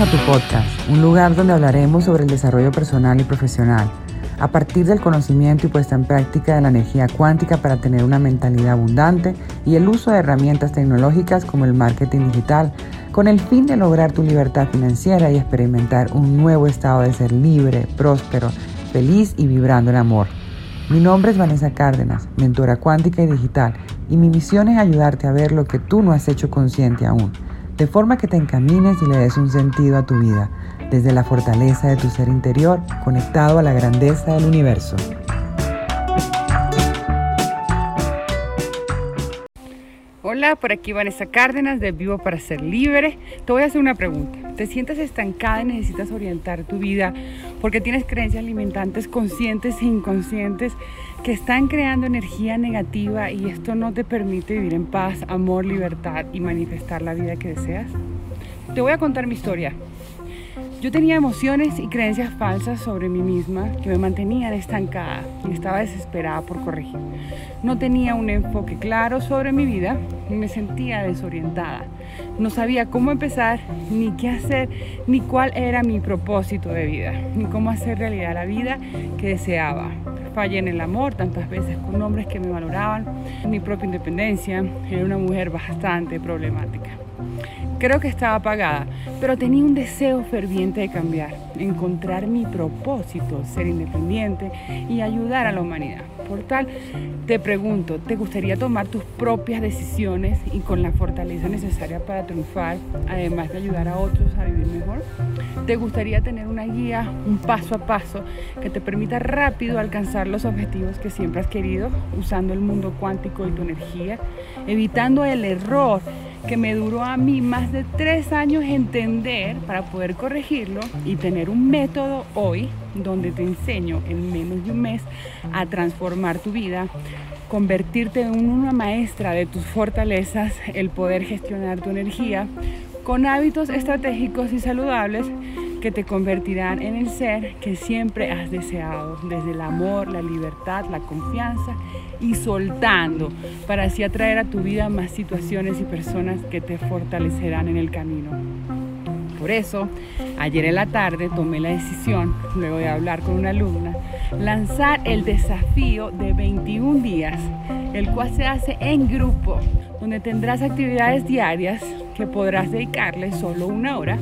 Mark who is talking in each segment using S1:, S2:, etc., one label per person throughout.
S1: A tu podcast, un lugar donde hablaremos sobre el desarrollo personal y profesional, a partir del conocimiento y puesta en práctica de la energía cuántica para tener una mentalidad abundante y el uso de herramientas tecnológicas como el marketing digital, con el fin de lograr tu libertad financiera y experimentar un nuevo estado de ser libre, próspero, feliz y vibrando en amor. Mi nombre es Vanessa Cárdenas, mentora cuántica y digital, y mi misión es ayudarte a ver lo que tú no has hecho consciente aún de forma que te encamines y le des un sentido a tu vida, desde la fortaleza de tu ser interior, conectado a la grandeza del universo. Hola, por aquí Vanessa Cárdenas de Vivo para Ser Libre. Te voy a hacer una pregunta. ¿Te sientes estancada y necesitas orientar tu vida porque tienes creencias limitantes conscientes e inconscientes que están creando energía negativa y esto no te permite vivir en paz, amor, libertad y manifestar la vida que deseas? Te voy a contar mi historia. Yo tenía emociones y creencias falsas sobre mí misma que me mantenían estancada y estaba desesperada por corregir. No tenía un enfoque claro sobre mi vida y me sentía desorientada. No sabía cómo empezar, ni qué hacer, ni cuál era mi propósito de vida, ni cómo hacer realidad la vida que deseaba. Fallé en el amor tantas veces con hombres que me valoraban, mi propia independencia, era una mujer bastante problemática. Creo que estaba apagada, pero tenía un deseo ferviente de cambiar, encontrar mi propósito, ser independiente y ayudar a la humanidad. Por tal, te pregunto, ¿te gustaría tomar tus propias decisiones y con la fortaleza necesaria para triunfar, además de ayudar a otros a vivir mejor? ¿Te gustaría tener una guía, un paso a paso que te permita rápido alcanzar los objetivos que siempre has querido usando el mundo cuántico y tu energía, evitando el error que me duró a mí más de tres años entender para poder corregirlo y tener un método hoy donde te enseño en menos de un mes a transformar tu vida, convertirte en una maestra de tus fortalezas, el poder gestionar tu energía con hábitos estratégicos y saludables que te convertirán en el ser que siempre has deseado, desde el amor, la libertad, la confianza y soltando, para así atraer a tu vida más situaciones y personas que te fortalecerán en el camino. Por eso, ayer en la tarde tomé la decisión, luego de hablar con una alumna, lanzar el desafío de 21 días, el cual se hace en grupo, donde tendrás actividades diarias que podrás dedicarle solo una hora.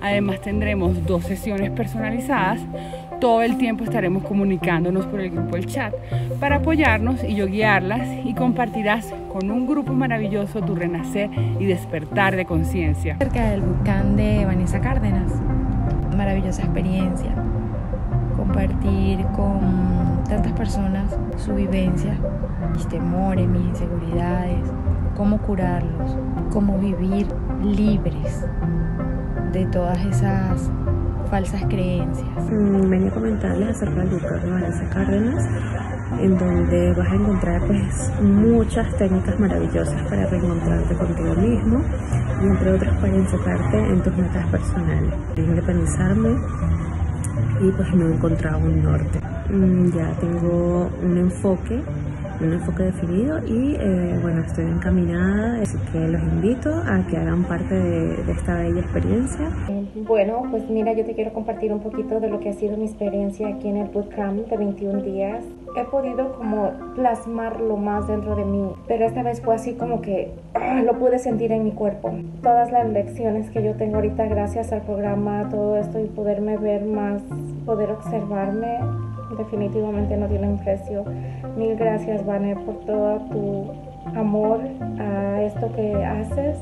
S1: Además tendremos dos sesiones personalizadas. Todo el tiempo estaremos comunicándonos por el grupo del chat para apoyarnos y yo guiarlas y compartirás con un grupo maravilloso tu renacer y despertar de conciencia.
S2: Cerca del volcán de Vanessa Cárdenas, maravillosa experiencia. Compartir con tantas personas su vivencia, mis temores, mis inseguridades, cómo curarlos, cómo vivir libres de todas esas falsas creencias.
S3: Mm, venía a comentarles acerca del Lucas de Vanessa Cárdenas, en donde vas a encontrar pues muchas técnicas maravillosas para reencontrarte contigo mismo entre otras para enfocarte en tus metas personales. Independizarme y pues no he encontrado un norte. Mm, ya tengo un enfoque un enfoque definido y eh, bueno, estoy encaminada, así que los invito a que hagan parte de, esta bella experiencia.
S4: Bueno, pues mira, yo te quiero compartir un poquito de lo que ha sido mi experiencia aquí en el bootcamp de 21 días. He podido como plasmarlo más dentro de mí, pero esta vez fue así como que ah, lo pude sentir en mi cuerpo. Todas las lecciones que yo tengo ahorita gracias al programa, todo esto y poderme ver más, poder observarme, definitivamente no tienen precio. Mil gracias, Vane, por todo tu amor a esto que haces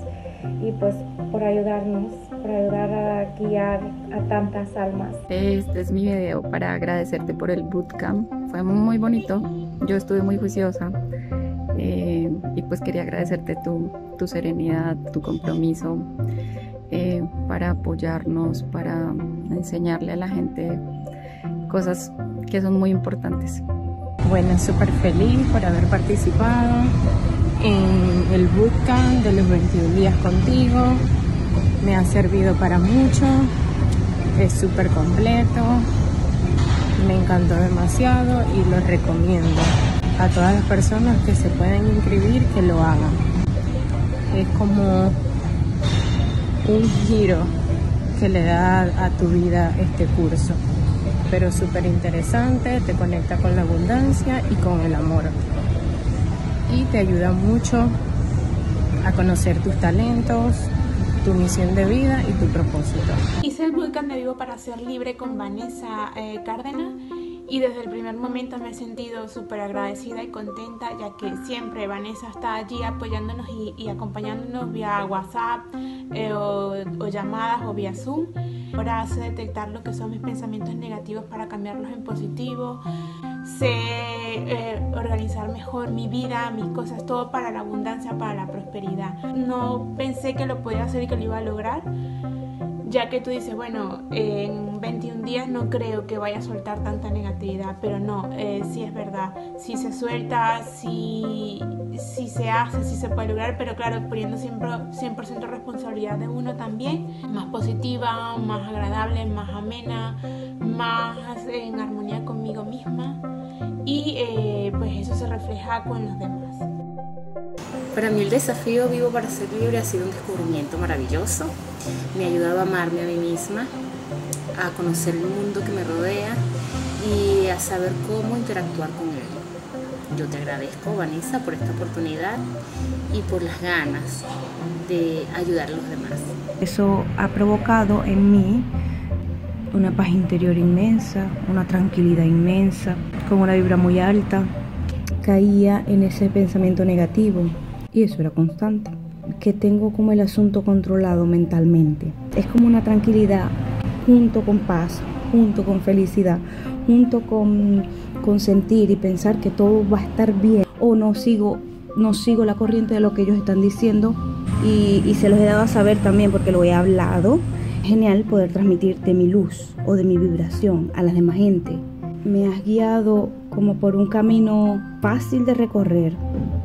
S4: y pues por ayudarnos, por ayudar a guiar a tantas almas.
S5: Este es mi video para agradecerte por el bootcamp. Fue muy bonito. Yo estuve muy juiciosa. Eh, y pues quería agradecerte tu, tu serenidad, tu compromiso eh, para apoyarnos, para enseñarle a la gente cosas que son muy importantes.
S6: Bueno, súper feliz por haber participado en el bootcamp de los 21 días contigo. Me ha servido para mucho, es súper completo, me encantó demasiado y lo recomiendo a todas las personas que se pueden inscribir que lo hagan. Es como un giro que le da a tu vida este curso. Pero súper interesante, te conecta con la abundancia y con el amor. Y te ayuda mucho a conocer tus talentos, tu misión de vida y tu propósito.
S7: Hice el bootcamp de Vivo para ser libre con Vanessa eh, Cárdenas y desde el primer momento me he sentido súper agradecida y contenta ya que siempre Vanessa está allí apoyándonos y, acompañándonos vía WhatsApp eh, o, llamadas o vía Zoom. Ahora hace detectar lo que son mis pensamientos negativos para cambiarlos en positivo. Sé eh, organizar mejor mi vida, mis cosas, todo para la abundancia, para la prosperidad. No pensé que lo podía hacer y que lo iba a lograr ya que tú dices, bueno, en 21 días no creo que vaya a soltar tanta negatividad, pero no, eh, sí es verdad, si se suelta, si, si se hace, si se puede lograr, pero claro, poniendo siempre 100% responsabilidad de uno también, más positiva, más agradable, más amena, más en armonía conmigo misma y eh, pues eso se refleja con los demás.
S8: Para mí el desafío vivo para ser libre ha sido un descubrimiento maravilloso. Me ha ayudado a amarme a mí misma, a conocer el mundo que me rodea y a saber cómo interactuar con él. Yo te agradezco, Vanessa, por esta oportunidad y por las ganas de ayudar a los demás.
S9: Eso ha provocado en mí una paz interior inmensa, una tranquilidad inmensa, con una vibra muy alta. Caía en ese pensamiento negativo, y eso era constante. Que tengo como el asunto controlado mentalmente. Es como una tranquilidad junto con paz, junto con felicidad, junto con, con sentir y pensar que todo va a estar bien o no sigo, no sigo la corriente de lo que ellos están diciendo y, se los he dado a saber también porque lo he hablado. Genial poder transmitir de mi luz o de mi vibración a la demás gente. Me has guiado como por un camino fácil de recorrer,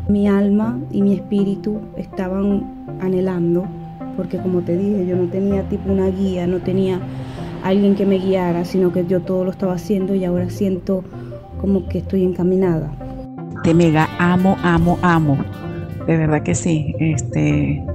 S9: mi alma y mi espíritu estaban anhelando, porque como te dije, yo no tenía tipo una guía, no tenía alguien que me guiara, sino que yo todo lo estaba haciendo y ahora siento como que estoy encaminada.
S10: Te mega amo, amo, amo. De verdad que sí. Este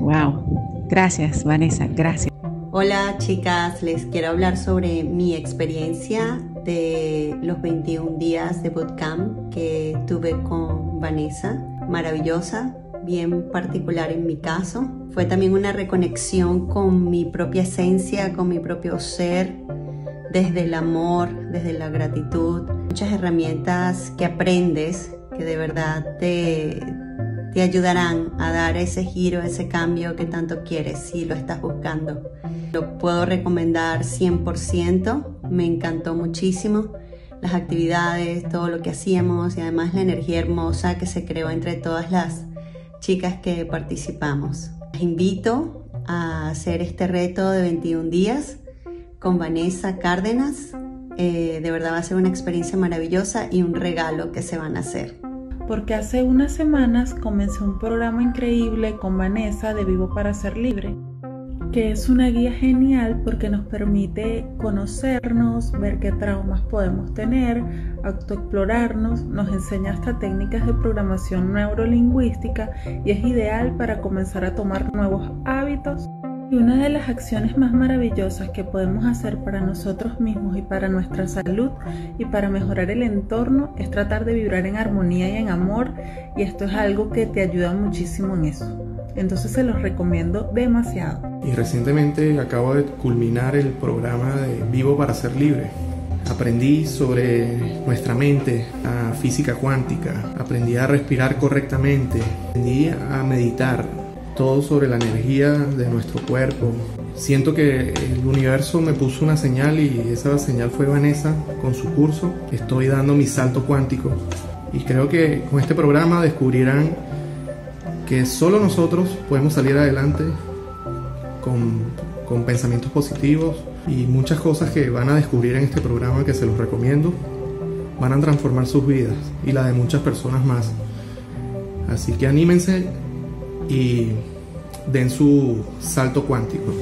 S10: wow. Gracias, Vanessa, gracias.
S11: Hola, chicas, les quiero hablar sobre mi experiencia de los 21 días de bootcamp que tuve con Vanessa. Maravillosa, bien particular en mi caso. Fue también una reconexión con mi propia esencia, con mi propio ser, desde el amor, desde la gratitud. Muchas herramientas que aprendes que de verdad te, te ayudarán a dar ese giro, ese cambio que tanto quieres si lo estás buscando. Lo puedo recomendar 100%, me encantó muchísimo las actividades, todo lo que hacíamos y además la energía hermosa que se creó entre todas las chicas que participamos. Les invito a hacer este reto de 21 días con Vanessa Cárdenas. Eh, de verdad va a ser una experiencia maravillosa y un regalo que se van a hacer.
S12: Porque hace unas semanas comencé un programa increíble con Vanessa de Vivo para Ser Libre que es una guía genial porque nos permite conocernos, ver qué traumas podemos tener, autoexplorarnos, nos enseña hasta técnicas de programación neurolingüística y es ideal para comenzar a tomar nuevos hábitos. Y una de las acciones más maravillosas que podemos hacer para nosotros mismos y para nuestra salud y para mejorar el entorno es tratar de vibrar en armonía y en amor y esto es algo que te ayuda muchísimo en eso. Entonces se los recomiendo demasiado.
S13: Y recientemente acabo de culminar el programa de Vivo para ser libre. Aprendí sobre nuestra mente, a física cuántica, aprendí a respirar correctamente, aprendí a meditar, todo sobre la energía de nuestro cuerpo. Siento que el universo me puso una señal y esa señal fue Vanessa con su curso. Estoy dando mi salto cuántico y creo que con este programa descubrirán que solo nosotros podemos salir adelante con, con, pensamientos positivos y muchas cosas que van a descubrir en este programa que se los recomiendo van a transformar sus vidas y la de muchas personas más. Así que anímense y den su salto cuántico.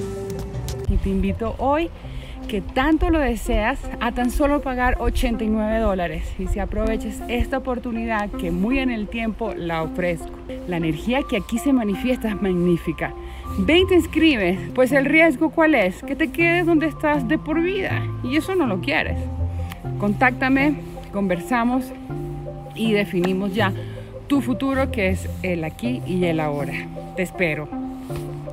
S1: Y te invito hoy que tanto lo deseas a tan solo pagar 89 dólares y si aproveches esta oportunidad que muy en el tiempo la ofrezco. La energía que aquí se manifiesta es magnífica. Ve y te inscribes, pues el riesgo cuál es? Que te quedes donde estás de por vida y eso no lo quieres. Contáctame, conversamos y definimos ya tu futuro que es el aquí y el ahora. Te espero.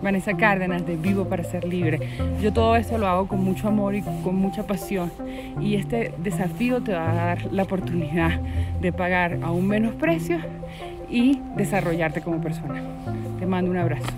S1: Vanessa Cárdenas de Vivo para Ser Libre. Yo todo esto lo hago con mucho amor y con mucha pasión y este desafío te va a dar la oportunidad de pagar a un menos precio y desarrollarte como persona. Te mando un abrazo.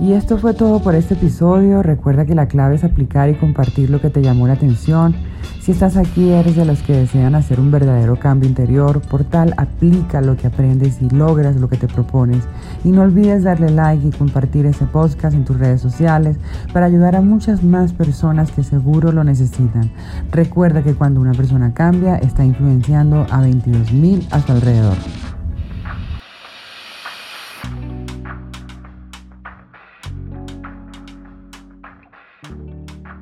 S14: Y esto fue todo por este episodio. Recuerda que la clave es aplicar y compartir lo que te llamó la atención. Si estás aquí, eres de los que desean hacer un verdadero cambio interior. Por tal, aplica lo que aprendes y logras lo que te propones. Y no olvides darle like y compartir ese podcast en tus redes sociales para ayudar a muchas más personas que seguro lo necesitan. Recuerda que cuando una persona cambia, está influenciando a 22.000 a su alrededor.